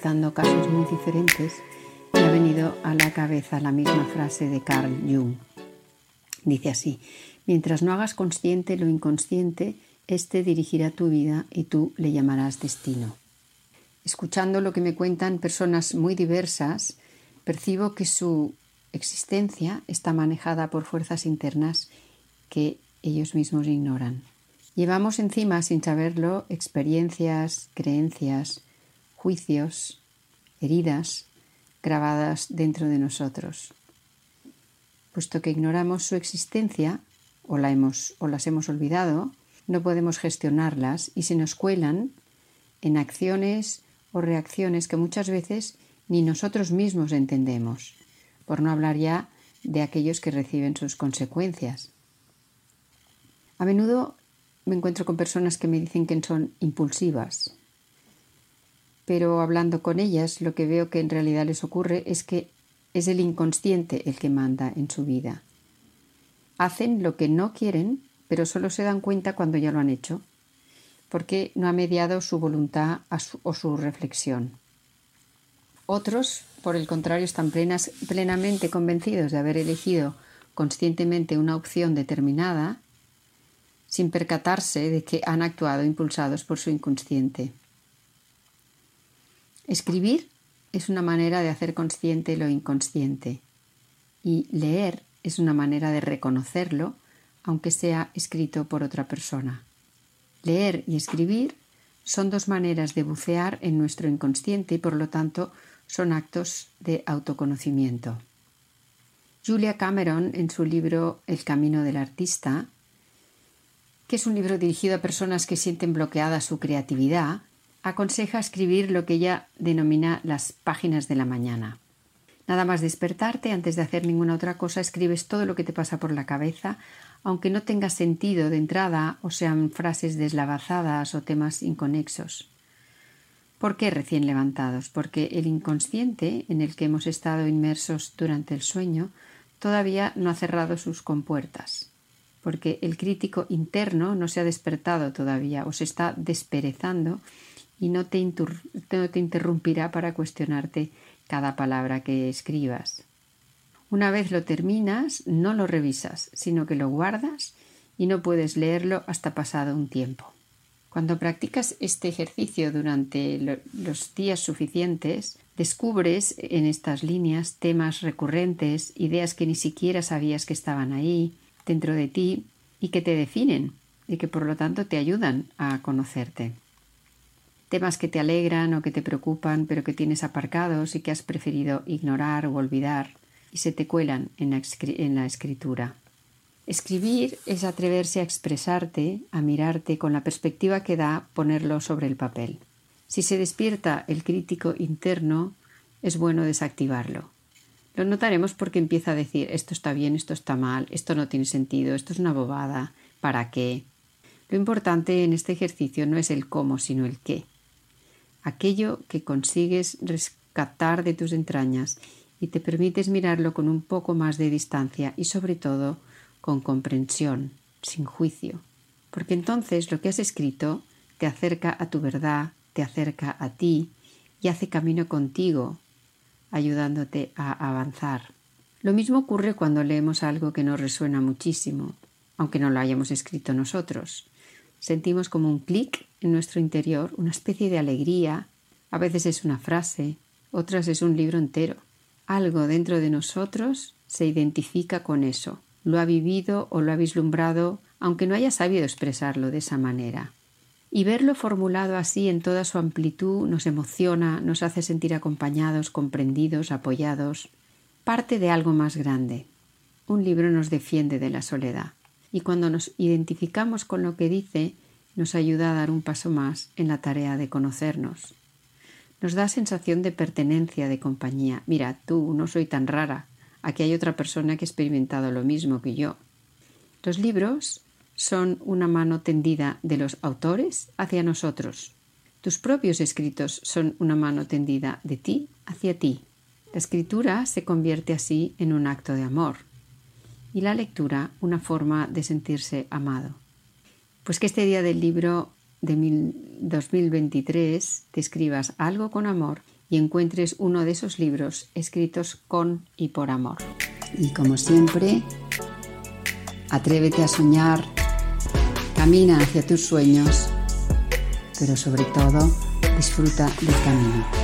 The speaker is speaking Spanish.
Tratando casos muy diferentes, me ha venido a la cabeza la misma frase de Carl Jung. Dice así, mientras no hagas consciente lo inconsciente, este dirigirá tu vida y tú le llamarás destino. Escuchando lo que me cuentan personas muy diversas, percibo que su existencia está manejada por fuerzas internas que ellos mismos ignoran. Llevamos encima, sin saberlo, experiencias, creencias, juicios, heridas grabadas dentro de nosotros. Puesto que ignoramos su existencia o, las hemos olvidado, no podemos gestionarlas y se nos cuelan en acciones o reacciones que muchas veces ni nosotros mismos entendemos, por no hablar ya de aquellos que reciben sus consecuencias. A menudo me encuentro con personas que me dicen que son impulsivas, pero hablando con ellas lo que veo que en realidad les ocurre es que es el inconsciente el que manda en su vida. Hacen lo que no quieren pero solo se dan cuenta cuando ya lo han hecho, porque no ha mediado su voluntad o su reflexión. Otros, por el contrario, están plenamente convencidos de haber elegido conscientemente una opción determinada, sin percatarse de que han actuado impulsados por su inconsciente. Escribir es una manera de hacer consciente lo inconsciente y leer es una manera de reconocerlo aunque sea escrito por otra persona. Leer y escribir son dos maneras de bucear en nuestro inconsciente y por lo tanto son actos de autoconocimiento. Julia Cameron, en su libro El camino del artista, que es un libro dirigido a personas que sienten bloqueada su creatividad, aconseja escribir lo que ella denomina las páginas de la mañana. Nada más despertarte, antes de hacer ninguna otra cosa, escribes todo lo que te pasa por la cabeza, aunque no tenga sentido de entrada o sean frases deslavazadas o temas inconexos. ¿Por qué recién levantados? Porque el inconsciente en el que hemos estado inmersos durante el sueño todavía no ha cerrado sus compuertas, porque el crítico interno no se ha despertado todavía o se está desperezando y no te, interrumpirá para cuestionarte cada palabra que escribas. Una vez lo terminas, no lo revisas, sino que lo guardas y no puedes leerlo hasta pasado un tiempo. Cuando practicas este ejercicio durante los días suficientes, descubres en estas líneas temas recurrentes, ideas que ni siquiera sabías que estaban ahí, dentro de ti, y que te definen, y que por lo tanto te ayudan a conocerte. Temas que te alegran o que te preocupan, pero que tienes aparcados y que has preferido ignorar o olvidar y se te cuelan en la, escritura. Escribir es atreverse a expresarte, a mirarte con la perspectiva que da ponerlo sobre el papel. Si se despierta el crítico interno, es bueno desactivarlo. Lo notaremos porque empieza a decir esto está bien, esto está mal, esto no tiene sentido, esto es una bobada, ¿para qué? Lo importante en este ejercicio no es el cómo, sino el qué. Aquello que consigues rescatar de tus entrañas y te permites mirarlo con un poco más de distancia y sobre todo con comprensión, sin juicio, porque entonces lo que has escrito te acerca a tu verdad, te acerca a ti y hace camino contigo, ayudándote a avanzar. Lo mismo ocurre cuando leemos algo que nos resuena muchísimo, aunque no lo hayamos escrito nosotros. Sentimos como un clic en nuestro interior, una especie de alegría, a veces es una frase, otras es un libro entero. Algo dentro de nosotros se identifica con eso, lo ha vivido o lo ha vislumbrado, aunque no haya sabido expresarlo de esa manera. Y verlo formulado así en toda su amplitud nos emociona, nos hace sentir acompañados, comprendidos, apoyados, parte de algo más grande. Un libro nos defiende de la soledad. Y cuando nos identificamos con lo que dice, nos ayuda a dar un paso más en la tarea de conocernos. Nos da sensación de pertenencia, de compañía. Mira, tú no soy tan rara. Aquí hay otra persona que ha experimentado lo mismo que yo. Los libros son una mano tendida de los autores hacia nosotros. Tus propios escritos son una mano tendida de ti hacia ti. La escritura se convierte así en un acto de amor y la lectura una forma de sentirse amado. Pues que este día del libro de 2023 te escribas algo con amor y encuentres uno de esos libros escritos con y por amor. Y como siempre, atrévete a soñar, camina hacia tus sueños, pero sobre todo disfruta del camino.